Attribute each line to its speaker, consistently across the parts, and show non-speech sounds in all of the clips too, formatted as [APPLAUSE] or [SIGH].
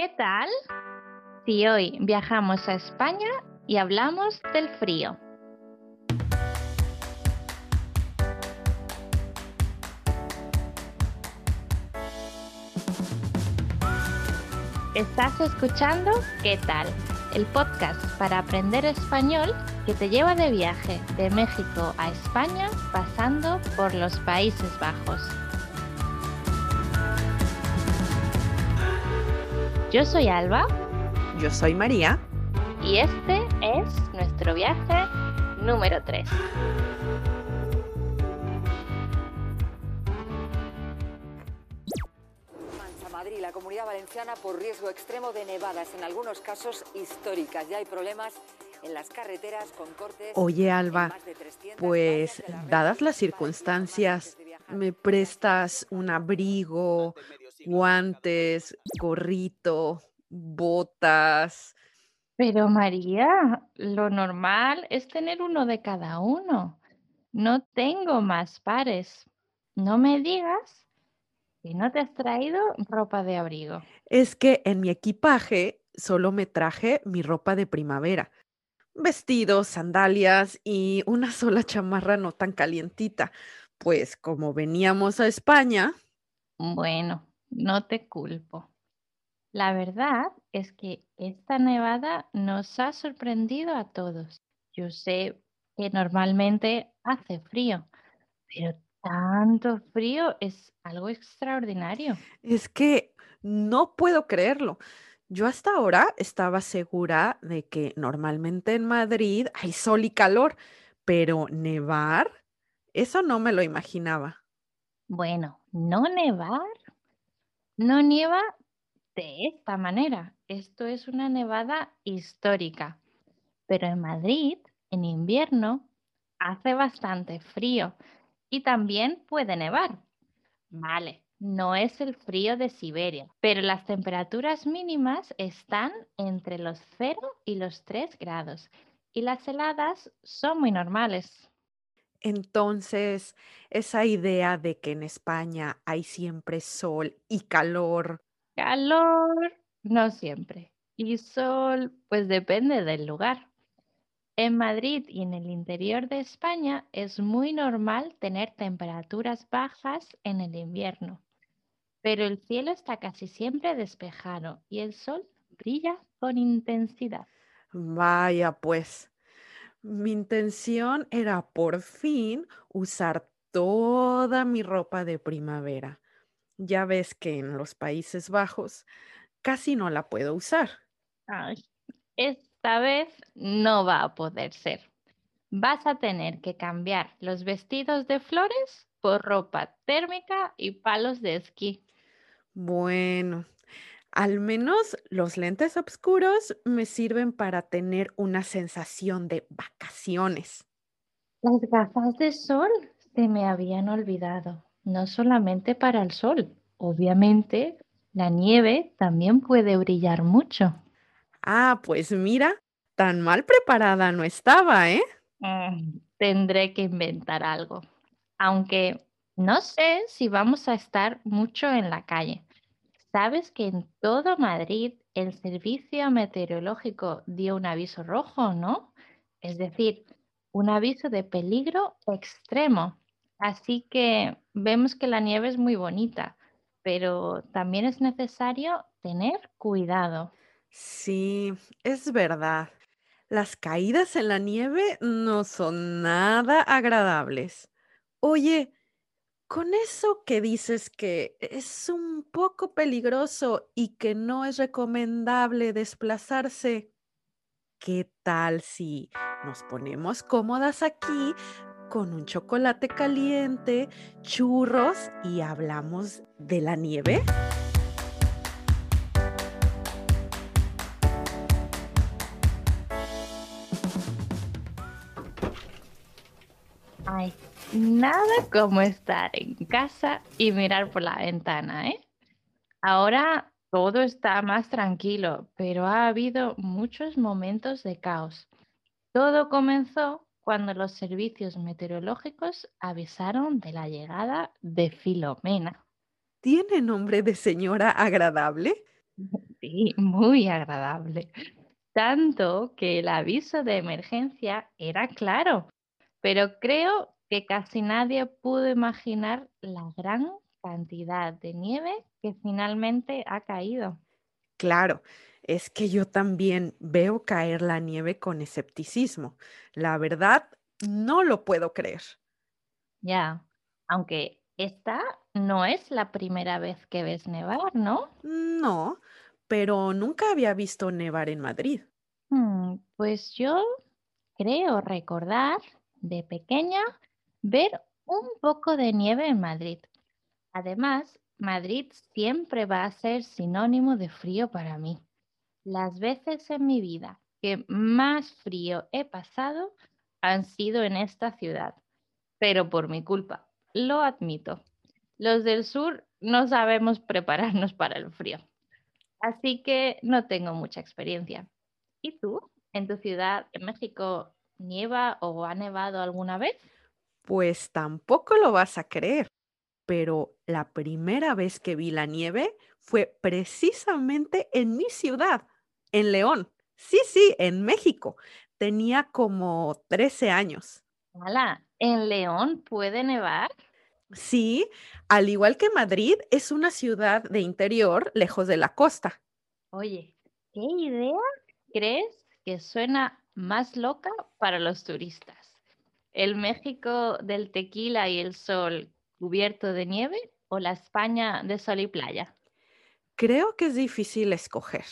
Speaker 1: ¿Qué tal? Si hoy viajamos a España y hablamos del frío. Estás escuchando ¿Qué tal? El podcast para aprender español que te lleva de viaje de México a España pasando por los Países Bajos. Yo soy Alba.
Speaker 2: Yo soy María.
Speaker 1: Y este es nuestro viaje número 3.
Speaker 3: Madrid, la comunidad valenciana por riesgo extremo de nevadas, en algunos casos históricas. Ya hay problemas en las carreteras con cortes.
Speaker 2: Oye, Alba, pues dadas las circunstancias, ¿me prestas un abrigo, guantes, gorrito, botas?
Speaker 1: Pero María, lo normal es tener uno de cada uno. No tengo más pares. No me digas que no te has traído ropa de abrigo.
Speaker 2: Es que en mi equipaje solo me traje mi ropa de primavera. Vestidos, sandalias y una [LAUGHS] sola chamarra no tan calientita. Pues como veníamos a España.
Speaker 1: Bueno, no te culpo. La verdad es que esta nevada nos ha sorprendido a todos. Yo sé que normalmente hace frío, pero tanto frío es algo extraordinario.
Speaker 2: Es que no puedo creerlo. Yo hasta ahora estaba segura de que normalmente en Madrid hay sol y calor, pero nevar, eso no me lo imaginaba.
Speaker 1: Bueno, no nevar, no nieva de esta manera. Esto es una nevada histórica. Pero en Madrid, en invierno, hace bastante frío y también puede nevar. Vale, no es el frío de Siberia, pero las temperaturas mínimas están entre los 0 y los 3 grados y las heladas son muy normales.
Speaker 2: Entonces, esa idea de que en España hay siempre sol y calor.
Speaker 1: Calor, no siempre. Y sol, pues depende del lugar. En Madrid y en el interior de España es muy normal tener temperaturas bajas en el invierno, pero el cielo está casi siempre despejado y el sol brilla con intensidad.
Speaker 2: Vaya, pues, mi intención era por fin usar toda mi ropa de primavera. Ya ves que en los Países Bajos casi no la puedo usar.
Speaker 1: Ay, esta vez no va a poder ser. Vas a tener que cambiar los vestidos de flores por ropa térmica y palos de esquí.
Speaker 2: Bueno, al menos los lentes oscuros me sirven para tener una sensación de vacaciones.
Speaker 1: Las gafas de sol se me habían olvidado, no solamente para el sol. Obviamente, la nieve también puede brillar mucho.
Speaker 2: Ah, pues mira, tan mal preparada no estaba, ¿eh?
Speaker 1: Mm, tendré que inventar algo. Aunque no sé si vamos a estar mucho en la calle. ¿Sabes que en todo Madrid el servicio meteorológico dio un aviso rojo, no? Es decir, un aviso de peligro extremo. Así que vemos que la nieve es muy bonita, pero también es necesario tener cuidado.
Speaker 2: Sí, es verdad. Las caídas en la nieve no son nada agradables. Oye, con eso que dices que es un poco peligroso y que no es recomendable desplazarse, ¿qué tal si nos ponemos cómodas aquí con un chocolate caliente, churros y hablamos de la nieve?
Speaker 1: Ay, nada como estar en casa y mirar por la ventana, ¿eh? Ahora todo está más tranquilo, pero ha habido muchos momentos de caos. Todo comenzó cuando los servicios meteorológicos avisaron de la llegada de Filomena.
Speaker 2: ¿Tiene nombre de señora agradable? [LAUGHS]
Speaker 1: Sí, muy agradable. Tanto que el aviso de emergencia era claro, pero creo que casi nadie pudo imaginar la gran cantidad de nieve que finalmente ha caído.
Speaker 2: Claro, es que yo también veo caer la nieve con escepticismo. La verdad, no lo puedo creer.
Speaker 1: Ya, aunque esta no es la primera vez que ves nevar, ¿no?
Speaker 2: No, pero nunca había visto nevar en Madrid.
Speaker 1: Hmm, pues yo creo recordar de pequeña ver un poco de nieve en Madrid. Además, Madrid siempre va a ser sinónimo de frío para mí. Las veces en mi vida que más frío he pasado han sido en esta ciudad, pero por mi culpa, lo admito. Los del sur no sabemos prepararnos para el frío, así que no tengo mucha experiencia. ¿Y tú? ¿En tu ciudad, en México, nieva o ha nevado alguna vez?
Speaker 2: Pues tampoco lo vas a creer, pero la primera vez que vi la nieve fue precisamente en mi ciudad, en León. Sí, sí, en México. Tenía como 13 años.
Speaker 1: Hola, ¿en León puede nevar?
Speaker 2: Sí, al igual que Madrid, es una ciudad de interior lejos de la costa.
Speaker 1: Oye, ¿qué idea crees que suena más loca para los turistas? ¿El México del tequila y el sol cubierto de nieve o la España de sol y playa?
Speaker 2: Creo que es difícil escoger.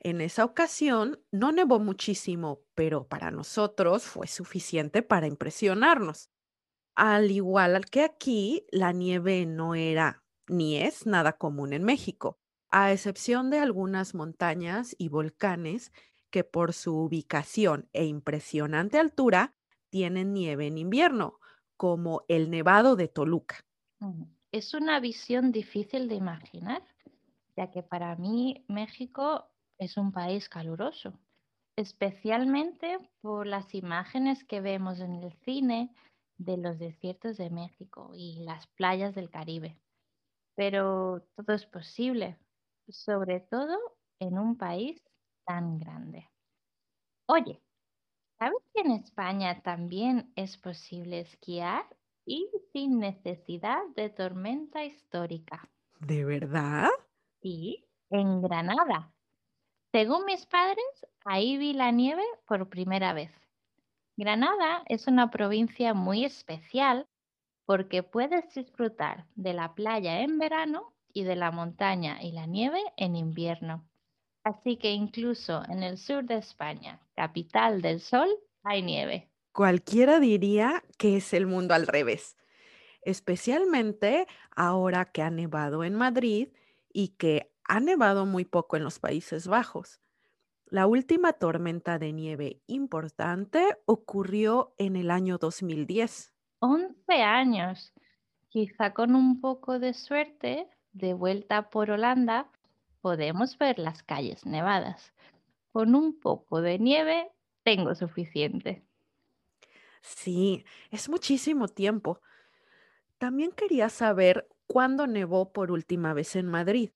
Speaker 2: En esa ocasión no nevó muchísimo, pero para nosotros fue suficiente para impresionarnos. Al igual que aquí, la nieve no era ni es nada común en México, a excepción de algunas montañas y volcanes que por su ubicación e impresionante altura tienen nieve en invierno, como el Nevado de Toluca.
Speaker 1: Es una visión difícil de imaginar, ya que para mí México es un país caluroso, especialmente por las imágenes que vemos en el cine de los desiertos de México y las playas del Caribe. Pero todo es posible, sobre todo en un país tan grande. Oye, ¿sabes que en España también es posible esquiar y sin necesidad de tormenta histórica?
Speaker 2: ¿De verdad?
Speaker 1: Sí, en Granada. Según mis padres, ahí vi la nieve por primera vez. Granada es una provincia muy especial porque puedes disfrutar de la playa en verano y de la montaña y la nieve en invierno. Así que incluso en el sur de España, capital del sol, hay nieve.
Speaker 2: Cualquiera diría que es el mundo al revés, especialmente ahora que ha nevado en Madrid y que ha nevado muy poco en los Países Bajos. La última tormenta de nieve importante ocurrió en el año 2010.
Speaker 1: 11 años. Quizá con un poco de suerte, de vuelta por Holanda, podemos ver las calles nevadas. Con un poco de nieve tengo suficiente.
Speaker 2: Sí, es muchísimo tiempo. También quería saber cuándo nevó por última vez en Madrid.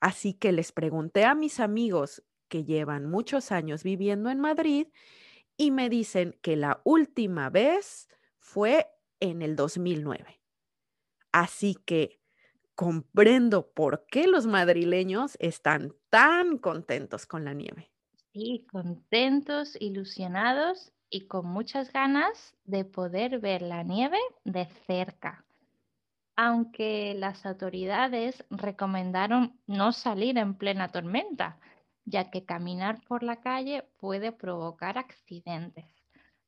Speaker 2: Así que les pregunté a mis amigos que llevan muchos años viviendo en Madrid y me dicen que la última vez fue en el 2009. Así que comprendo por qué los madrileños están tan contentos con la nieve.
Speaker 1: Sí, contentos, ilusionados y con muchas ganas de poder ver la nieve de cerca. Aunque las autoridades recomendaron no salir en plena tormenta, ya que caminar por la calle puede provocar accidentes,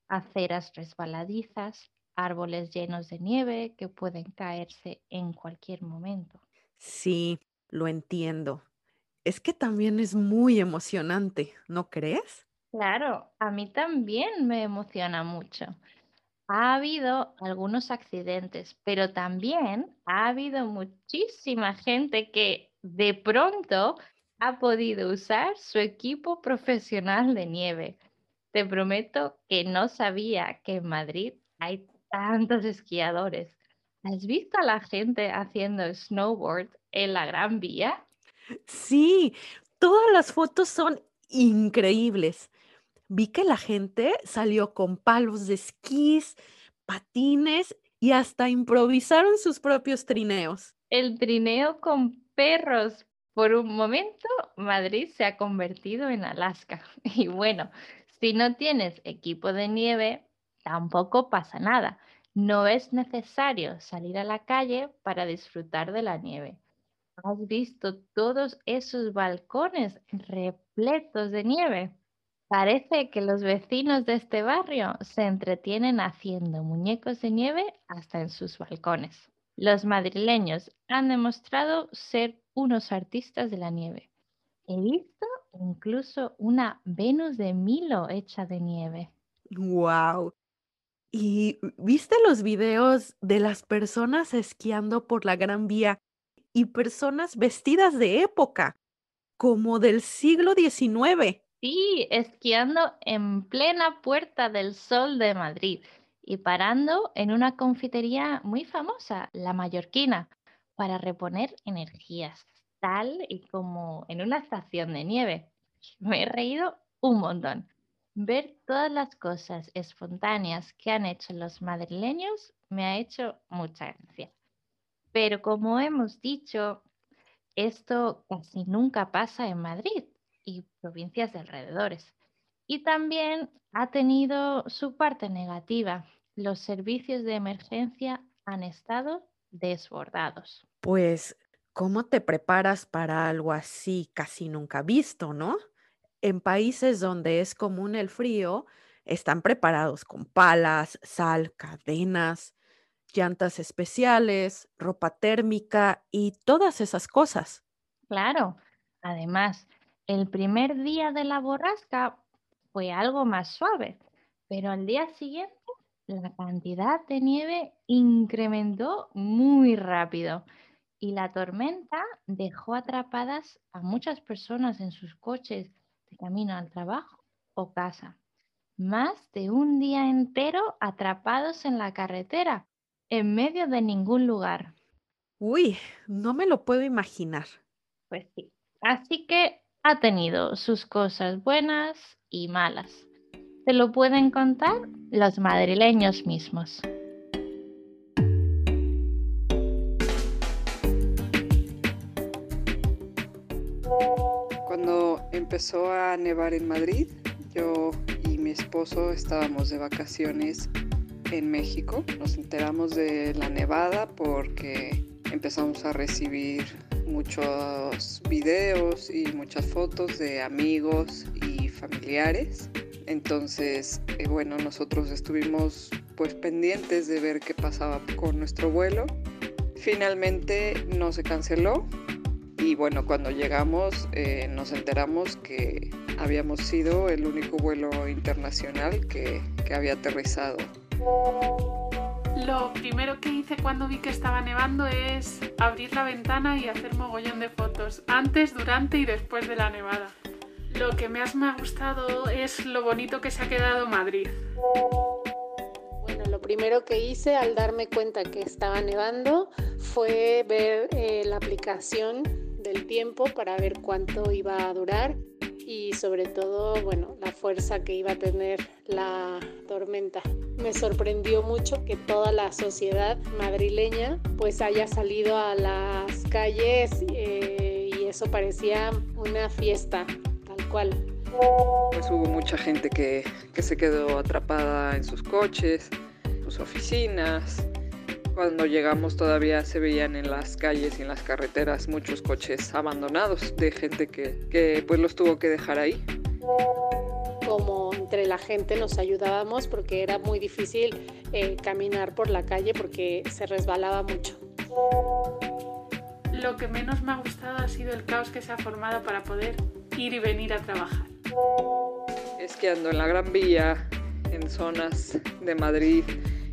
Speaker 1: aceras resbaladizas, árboles llenos de nieve que pueden caerse en cualquier momento.
Speaker 2: Sí, lo entiendo. Es que también es muy emocionante, ¿no crees?
Speaker 1: Claro, a mí también me emociona mucho. Ha habido algunos accidentes, pero también ha habido muchísima gente que de pronto ha podido usar su equipo profesional de nieve. Te prometo que no sabía que en Madrid hay tantos esquiadores. ¿Has visto a la gente haciendo snowboard en la Gran Vía?
Speaker 2: Sí, todas las fotos son increíbles. Vi que la gente salió con palos de esquís, patines y hasta improvisaron sus propios trineos.
Speaker 1: El trineo con perros. Por un momento, Madrid se ha convertido en Alaska. [LAUGHS] Y bueno, si no tienes equipo de nieve, tampoco pasa nada. No es necesario salir a la calle para disfrutar de la nieve. ¿Has visto todos esos balcones repletos de nieve? Parece que los vecinos de este barrio se entretienen haciendo muñecos de nieve hasta en sus balcones. Los madrileños han demostrado ser unos artistas de la nieve. He visto incluso una Venus de Milo hecha de nieve.
Speaker 2: ¡Wow! ¿Y viste los videos de las personas esquiando por la Gran Vía y personas vestidas de época, como del siglo XIX.
Speaker 1: Sí, esquiando en plena Puerta del Sol de Madrid y parando en una confitería muy famosa, la Mallorquina, para reponer energías, tal y como en una estación de nieve. Me he reído un montón. Ver todas las cosas espontáneas que han hecho los madrileños me ha hecho mucha gracia. Pero como hemos dicho, esto casi nunca pasa en Madrid y provincias de alrededores. Y también ha tenido su parte negativa. Los servicios de emergencia han estado desbordados.
Speaker 2: Pues, ¿cómo te preparas para algo así casi nunca visto, no? En países donde es común el frío, están preparados con palas, sal, cadenas, llantas especiales, ropa térmica y todas esas cosas.
Speaker 1: Claro, además, el primer día de la borrasca fue algo más suave, pero al día siguiente la cantidad de nieve incrementó muy rápido y la tormenta dejó atrapadas a muchas personas en sus coches de camino al trabajo o casa. Más de un día entero atrapados en la carretera en medio de ningún lugar.
Speaker 2: Uy, no me lo puedo imaginar.
Speaker 1: Pues sí. Así que ha tenido sus cosas buenas y malas. Te lo pueden contar los madrileños mismos.
Speaker 4: Empezó a nevar en Madrid, yo y mi esposo estábamos de vacaciones en México. Nos enteramos de la nevada porque empezamos a recibir muchos videos y muchas fotos de amigos y familiares. Entonces, eh, bueno, nosotros estuvimos pues pendientes de ver qué pasaba con nuestro vuelo. Finalmente no se canceló y bueno, cuando llegamos eh, nos enteramos que habíamos sido el único vuelo internacional que, que había aterrizado
Speaker 5: lo primero que hice cuando vi que estaba nevando es abrir la ventana y hacer mogollón de fotos, antes, durante y después de la nevada. Lo que más me ha gustado es lo bonito que se ha quedado Madrid.
Speaker 6: Bueno, lo primero que hice al darme cuenta que estaba nevando fue ver eh, la aplicación tiempo para ver cuánto iba a durar y sobre todo, bueno, la fuerza que iba a tener la tormenta. Me sorprendió mucho que toda la sociedad madrileña pues haya salido a las calles eh, y eso parecía una fiesta, tal cual.
Speaker 4: Pues hubo mucha gente que, que se quedó atrapada en sus coches, sus oficinas, cuando llegamos todavía se veían en las calles y en las carreteras muchos coches abandonados de gente que, pues los tuvo que dejar ahí.
Speaker 6: Como entre la gente nos ayudábamos porque era muy difícil eh, caminar por la calle porque se resbalaba mucho.
Speaker 5: Lo que menos me ha gustado ha sido el caos que se ha formado para poder ir y venir a trabajar.
Speaker 4: Esquiando en la Gran Vía, en zonas de Madrid,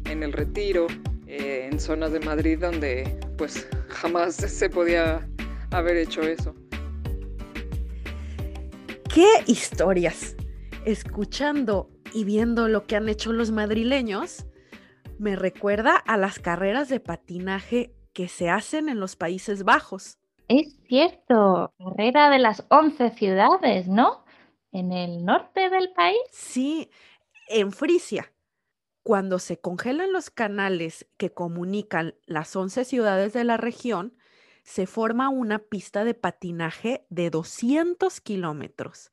Speaker 4: en el Retiro, eh, en zonas de Madrid donde pues jamás [LAUGHS] se podía haber hecho eso.
Speaker 2: ¿Qué historias? Escuchando y viendo lo que han hecho los madrileños, me recuerda a las carreras de patinaje que se hacen en los Países Bajos.
Speaker 1: Es cierto, carrera de las 11 ciudades, ¿no? En el norte del país.
Speaker 2: Sí, en Frisia. Cuando se congelan los canales que comunican las 11 ciudades de la región, se forma una pista de patinaje de 200 kilómetros.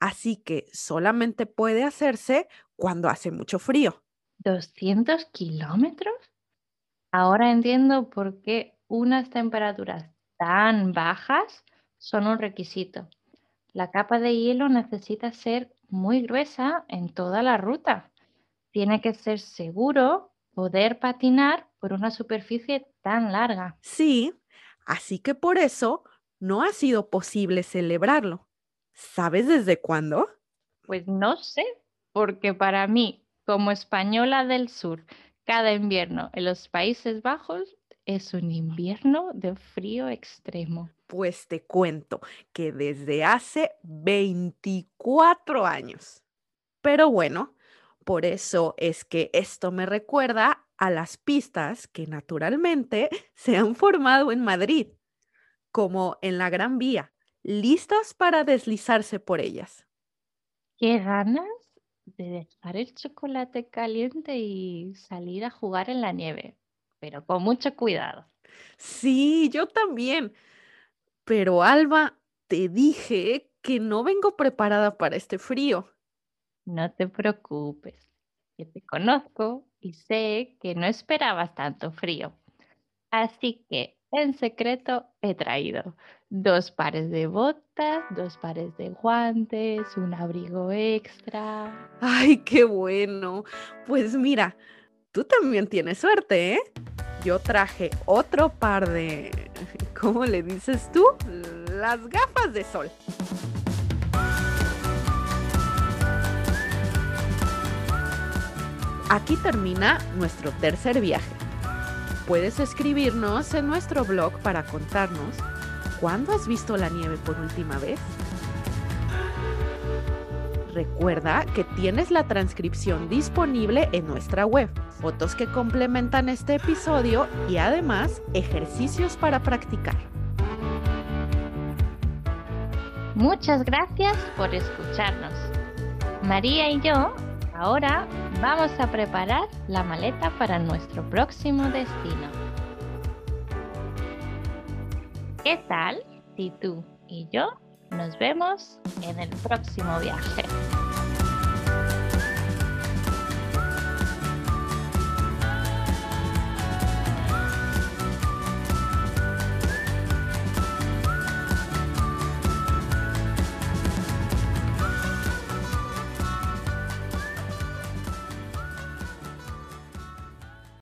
Speaker 2: Así que solamente puede hacerse cuando hace mucho frío.
Speaker 1: ¿200 kilómetros? Ahora entiendo por qué unas temperaturas tan bajas son un requisito. La capa de hielo necesita ser muy gruesa en toda la ruta. Tiene que ser seguro poder patinar por una superficie tan larga.
Speaker 2: Sí, así que por eso no ha sido posible celebrarlo. ¿Sabes desde cuándo?
Speaker 1: Pues no sé, porque para mí, como española del sur, cada invierno en los Países Bajos es un invierno de frío extremo.
Speaker 2: Pues te cuento que desde hace 24 años. Pero bueno, por eso es que esto me recuerda a las pistas que naturalmente [LAUGHS] se han formado en Madrid, como en la Gran Vía, listas para deslizarse por ellas.
Speaker 1: Qué ganas de dejar el chocolate caliente y salir a jugar en la nieve pero con mucho cuidado.
Speaker 2: Sí, yo también. Pero Alba, te dije que no vengo preparada para este frío.
Speaker 1: No te preocupes, que te conozco y sé que no esperabas tanto frío. Así que en secreto he traído dos pares de botas, dos pares de guantes, un abrigo extra.
Speaker 2: Ay, qué bueno. Pues mira, tú también tienes suerte, ¿eh? Yo traje otro par de, ¿cómo le dices tú? Las gafas de sol. Aquí termina nuestro tercer viaje. Puedes escribirnos en nuestro blog para contarnos cuándo has visto la nieve por última vez. Recuerda que tienes la transcripción disponible en nuestra web, fotos que complementan este episodio y además ejercicios para practicar.
Speaker 1: Muchas gracias por escucharnos. María y yo ahora vamos a preparar la maleta para nuestro próximo destino. ¿Qué tal si tú y yo nos vemos en el próximo viaje.